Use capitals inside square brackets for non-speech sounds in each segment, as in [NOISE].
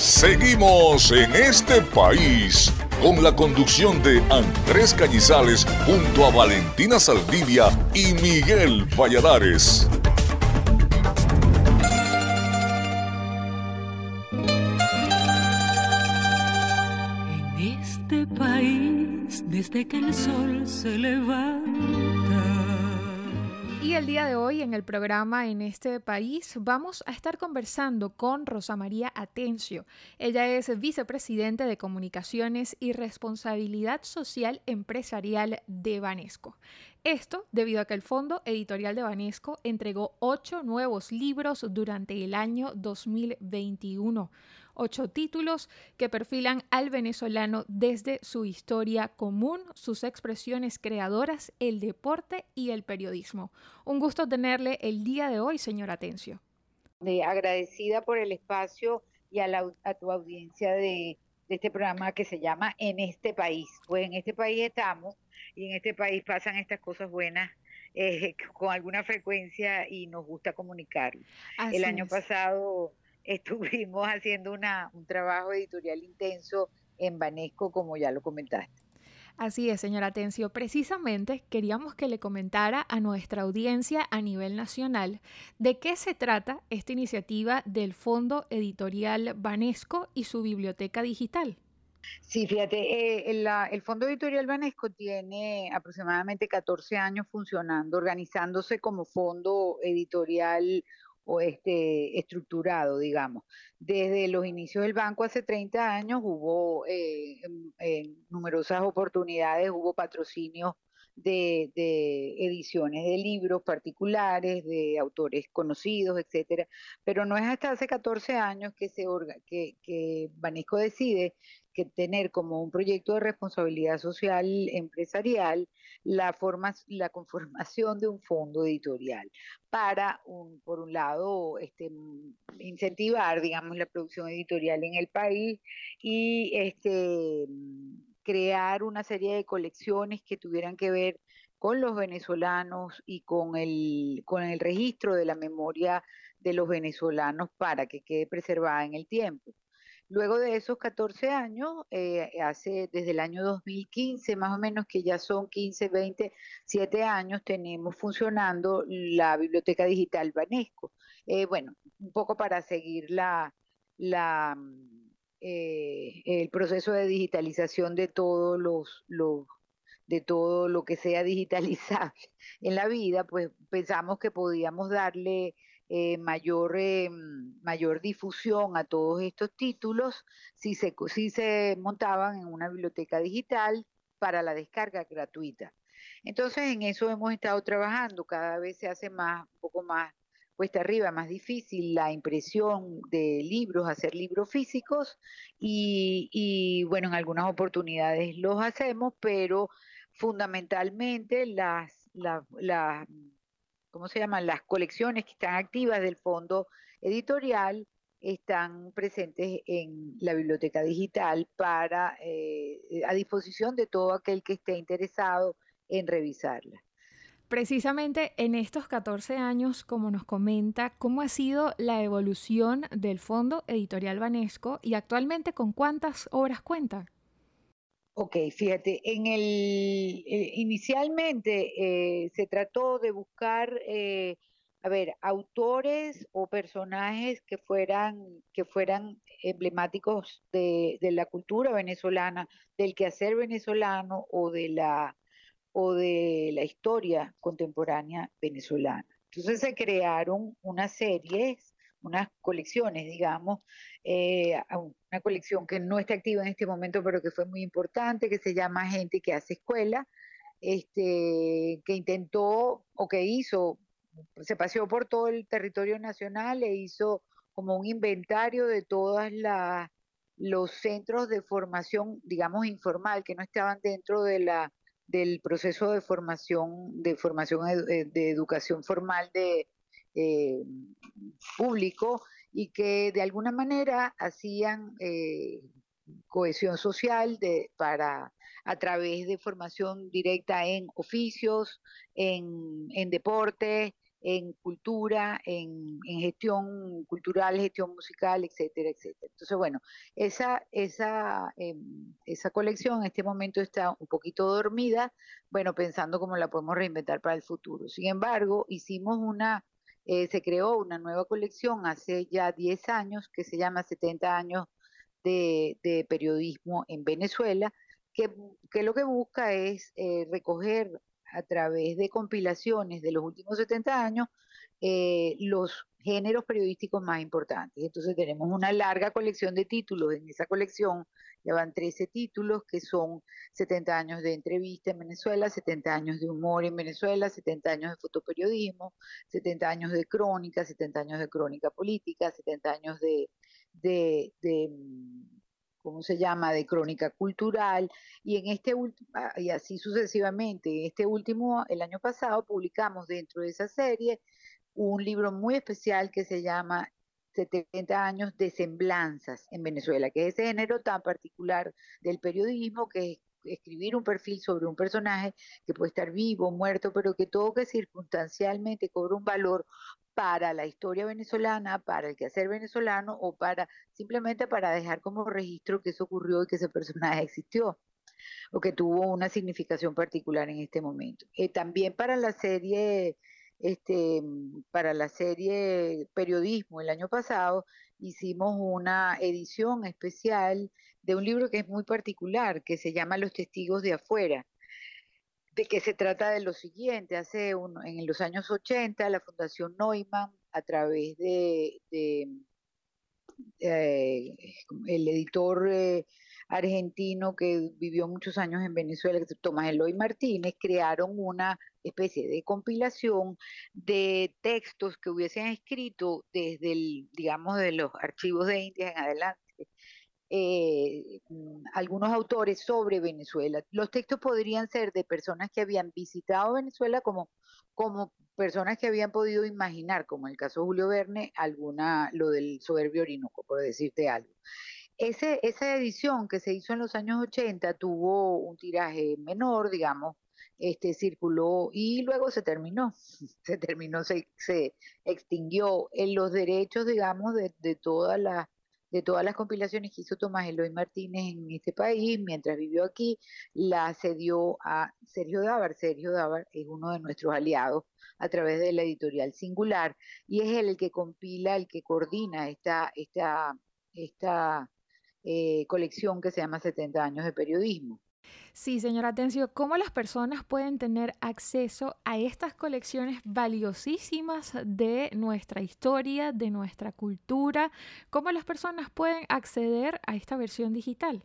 Seguimos en este país con la conducción de Andrés Cañizales junto a Valentina Saldivia y Miguel Valladares. En este país, desde que el sol se levanta el día de hoy en el programa En este país vamos a estar conversando con Rosa María Atencio. Ella es vicepresidente de Comunicaciones y Responsabilidad Social Empresarial de Banesco. Esto debido a que el Fondo Editorial de Banesco entregó ocho nuevos libros durante el año 2021 ocho títulos que perfilan al venezolano desde su historia común, sus expresiones creadoras, el deporte y el periodismo. Un gusto tenerle el día de hoy, señor Atencio. agradecida por el espacio y a, tu audiencia de, este programa que se llama En este país. Pues en este país estamos y en este país pasan estas cosas buenas eh, con alguna frecuencia y nos gusta comunicar. el año pasado estuvimos [LAUGHS] haciendo una, un trabajo editorial intenso en Banesco, como ya lo comentaste. Así es, señora Atencio. Precisamente queríamos que le comentara a nuestra audiencia a nivel nacional de qué se trata esta iniciativa del Fondo Editorial Banesco y su biblioteca digital. Sí, fíjate, eh, el Fondo Editorial Banesco tiene aproximadamente 14 años funcionando, organizándose como fondo editorial o este, estructurado, digamos. Desde los inicios del banco hace 30 años hubo eh, numerosas oportunidades, hubo patrocinios de, ediciones de libros particulares, de autores conocidos, etcétera. Pero no es hasta hace 14 años que, se que, que Banesco decide que tener como un proyecto de responsabilidad social empresarial la, forma, la conformación de un fondo editorial para, un, por un lado, este, incentivar, digamos, la producción editorial en el país y este, crear una serie de colecciones que tuvieran que ver con los venezolanos y con el, con el registro de la memoria de los venezolanos para que quede preservada en el tiempo. Luego de esos 14 años, eh, desde el año 2015 más o menos, que ya son 15, 20, 7 años, tenemos funcionando la biblioteca digital Banesco. Eh, bueno, un poco para seguir la, la, mm, eh, el proceso de digitalización de todos los, de todo lo que sea digitalizable [LAUGHS] en la vida, pues pensamos que podíamos darle eh, mayor, eh, mayor difusión a todos estos títulos si se, si se montaban en una biblioteca digital para la descarga gratuita. Entonces en eso hemos estado trabajando, cada vez se hace más, un poco más cuesta arriba, más difícil la impresión de libros, hacer libros físicos y, bueno, en algunas oportunidades los hacemos, pero fundamentalmente las, las, las ¿cómo se llaman? Las colecciones que están activas del fondo editorial están presentes en la biblioteca digital para eh, a disposición de todo aquel que esté interesado en revisarla. Precisamente en estos 14 años, como nos comenta, ¿cómo ha sido la evolución del Fondo Editorial Banesco y actualmente con cuántas obras cuenta? Ok, fíjate, en el eh, inicialmente eh, se trató de buscar, eh, a ver, autores o personajes que fueran que fueran emblemáticos de, de, la cultura venezolana, del quehacer venezolano o de la o de la historia contemporánea venezolana. Entonces se crearon unas series, unas colecciones, digamos, eh, una colección que no está activa en este momento, pero que fue muy importante, que se llama Gente que hace escuela, este, que intentó o que hizo, se paseó por todo el territorio nacional e hizo como un inventario de todas las los centros de formación, digamos, informal, que no estaban dentro de la del proceso de formación, de formación eh, de educación formal de eh, público y que de alguna manera hacían eh, cohesión social de, para a través de formación directa en oficios, en, en deporte, en cultura, en, gestión cultural, gestión musical, etcétera, etcétera. Entonces, bueno, esa, esa, em, esa colección en este momento está un poquito dormida, bueno, pensando cómo la podemos reinventar para el futuro. Sin embargo, hicimos una, eh, se creó una nueva colección hace ya 10 años que se llama 70 años de, periodismo en Venezuela, que, lo que busca es eh, recoger a través de compilaciones de los últimos 70 años eh, los géneros periodísticos más importantes. Entonces tenemos una larga colección de títulos. En esa colección llevan 13 títulos que son 70 años de entrevista en Venezuela, 70 años de humor en Venezuela, 70 años de fotoperiodismo, 70 años de crónica, 70 años de crónica política, 70 años de mm, ¿cómo se llama?, de crónica cultural, y en este ah, y así sucesivamente, este último, el año pasado, publicamos dentro de esa serie un libro muy especial que se llama 70 años de semblanzas en Venezuela, que es ese género tan particular del periodismo que escribir un perfil sobre un personaje que puede estar vivo, muerto, pero que todo que circunstancialmente cobra un valor para la historia venezolana, para el quehacer venezolano o para simplemente para dejar como registro que eso ocurrió y que ese personaje existió o que tuvo una significación particular en este momento. Eh, también para la serie este, para la serie Periodismo el año pasado hicimos una edición especial de un libro que es muy particular, que se llama Los Testigos de Afuera, de que se trata de lo siguiente, hace en los años 80 la Fundación Neumann, a través de, eh, el editor eh, argentino que vivió muchos años en Venezuela, Tomás Eloy Martínez, crearon una especie de compilación de textos que hubiesen escrito desde digamos, de los archivos de India en adelante, eh, mm, algunos autores sobre Venezuela. Los textos podrían ser de personas que habían visitado Venezuela como, como personas que habían podido imaginar, como el caso de Julio Verne, alguna, lo del soberbio Orinoco, por decirte algo. Ese, esa edición que se hizo en los años 80 tuvo un tiraje menor, digamos, este circuló y luego se terminó, [LAUGHS] se terminó, se, extinguió en los derechos, digamos, de, todas las de todas las compilaciones que hizo Tomás Eloy Martínez en este país, mientras vivió aquí, la cedió a Sergio Dávar. Sergio Dávar es uno de nuestros aliados a través de la editorial Singular y es el que compila, el que coordina esta, esta, esta eh, colección que se llama 70 años de periodismo. Sí, señora Atencio, ¿cómo las personas pueden tener acceso a estas colecciones valiosísimas de nuestra historia, de nuestra cultura? ¿Cómo las personas pueden acceder a esta versión digital?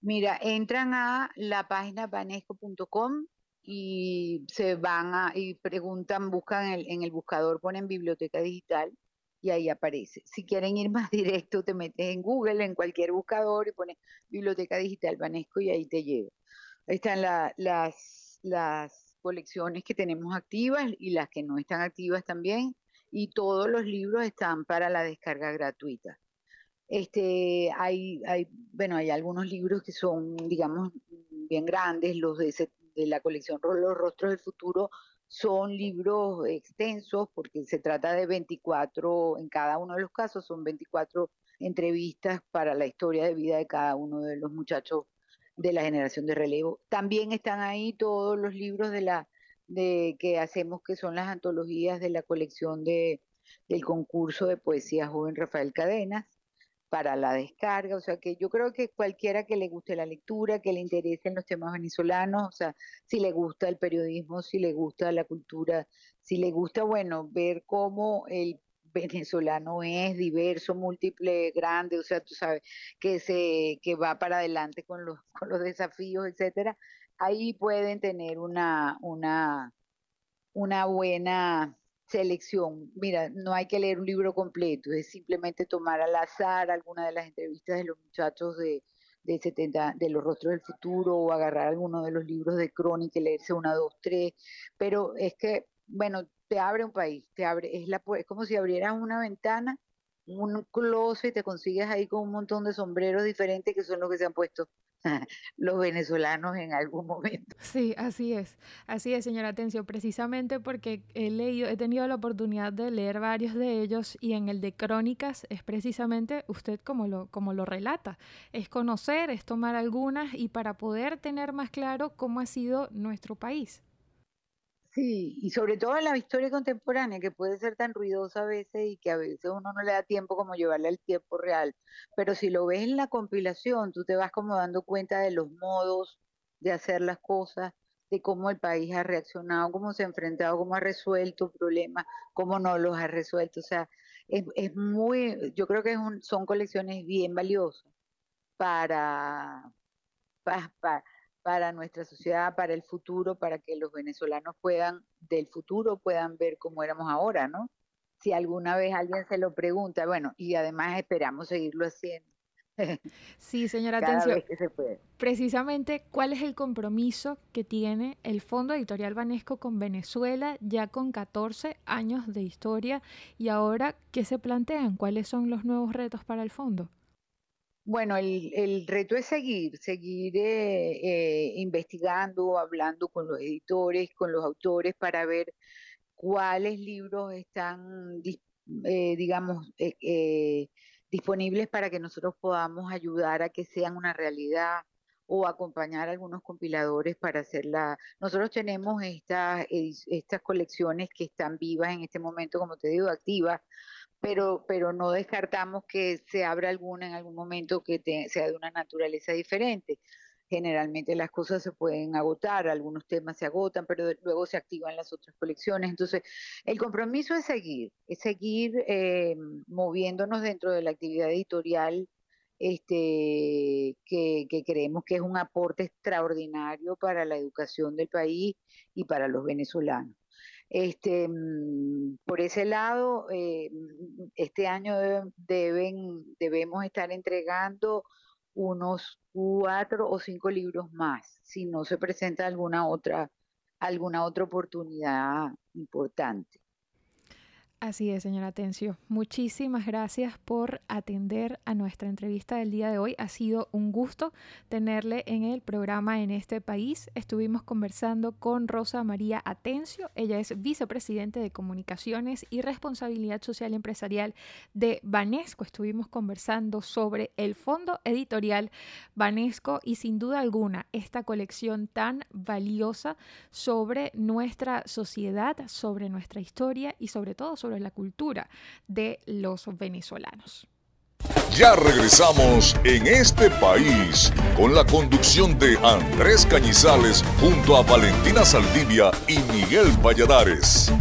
Mira, entran a la página banesco.com y se van a, y preguntan, buscan en el buscador, ponen biblioteca digital y ahí aparece. Si quieren ir más [LAUGHS] directo, te metes en Google, en cualquier buscador y pones Biblioteca Digital Banesco y ahí te llega. Ahí están las, las colecciones que tenemos activas y las que no están activas también. Y todos los libros están para la descarga gratuita. Este, hay, hay, bueno, hay algunos libros que son, digamos, bien grandes, los de, de la colección Los Rostros del Futuro son libros extensos porque se trata de 24, en cada uno de los casos son 24 entrevistas para la historia de vida de cada uno de los muchachos de la generación de relevo. También están ahí todos los libros de la de que hacemos que son las antologías de la colección de del concurso de poesía joven Rafael Cadenas para la descarga, o sea que yo creo que cualquiera que le guste la lectura, que le interesen los temas venezolanos, o sea, si le gusta el periodismo, si le gusta la cultura, si le gusta, bueno, ver cómo el venezolano es diverso, múltiple, grande, o sea, tú sabes, que se que va para adelante con los [LAUGHS] con los desafíos, etcétera, ahí pueden tener una una una buena selección. Mira, no hay que leer un libro completo, es simplemente tomar al azar alguna de las entrevistas de los muchachos de, de 70, de los rostros del futuro, o agarrar alguno de los libros de crónica y leerse una, dos, tres, pero es que, bueno, te abre un país, te abre, es, la, es como si abrieras una ventana un closet y te consigues ahí con un montón de sombreros diferentes que son los que se han puesto [LAUGHS] los venezolanos en algún momento. Sí, así es. Así es, señora Atencio, precisamente porque he leído, he tenido la oportunidad de leer varios de ellos y en el de Crónicas es precisamente usted como lo, como lo relata. Es conocer, es tomar algunas y para poder tener más claro cómo ha sido nuestro país. Sí, y sobre todo en la historia contemporánea, que puede ser tan ruidosa a veces y que a veces uno no le da tiempo como llevarle al tiempo real. Pero si lo ves en la compilación, tú te vas como dando cuenta de los modos de hacer las cosas, de cómo el país ha reaccionado, cómo se ha enfrentado, cómo ha resuelto problemas, cómo no los ha resuelto. O sea, es, es muy, yo creo que son colecciones bien valiosas para, para para nuestra sociedad, para el futuro, para que los venezolanos puedan, del futuro, puedan ver cómo éramos ahora, ¿no? Si alguna vez alguien se lo pregunta, bueno, y además esperamos seguirlo haciendo. [LAUGHS] Sí, señora Atención. Precisamente, ¿cuál es el compromiso que tiene el Fondo Editorial Banesco con Venezuela ya con 14 años de historia? Y ahora, ¿qué se plantean? ¿Cuáles son los nuevos retos para el fondo? Bueno, el, reto es seguir, seguir eh, eh, investigando, hablando con los editores, con los autores para ver cuáles libros están, eh, digamos, disponibles para que nosotros podamos ayudar a que sean una realidad o acompañar a algunos compiladores para hacerla. Nosotros tenemos estas, estas colecciones que están vivas en este momento, como te digo, activas, pero, pero no descartamos que se abra alguna en algún momento que sea de una naturaleza diferente. Generalmente las cosas se pueden agotar, algunos temas se agotan, pero luego se activan las otras colecciones. Entonces, el compromiso es seguir, es seguir eh, moviéndonos dentro de la actividad editorial este, que, creemos que es un aporte extraordinario para la educación del país y para los venezolanos. Este, mm, por ese lado, eh, mm, este año deben, debemos estar entregando unos cuatro o cinco libros más, si no se presenta alguna otra, alguna otra oportunidad importante. Así es, señora Atencio. Muchísimas gracias por atender a nuestra entrevista del día de hoy. Ha sido un gusto tenerle en el programa en este país. Estuvimos conversando con Rosa María Atencio. Ella es vicepresidente de Comunicaciones y Responsabilidad Social Empresarial de Banesco. Estuvimos conversando sobre el fondo editorial Banesco y sin duda alguna esta colección tan valiosa sobre nuestra sociedad, sobre nuestra historia y sobre todo sobre la cultura de los venezolanos. Ya regresamos en este país con la conducción de Andrés Cañizales junto a Valentina Saldivia y Miguel Valladares.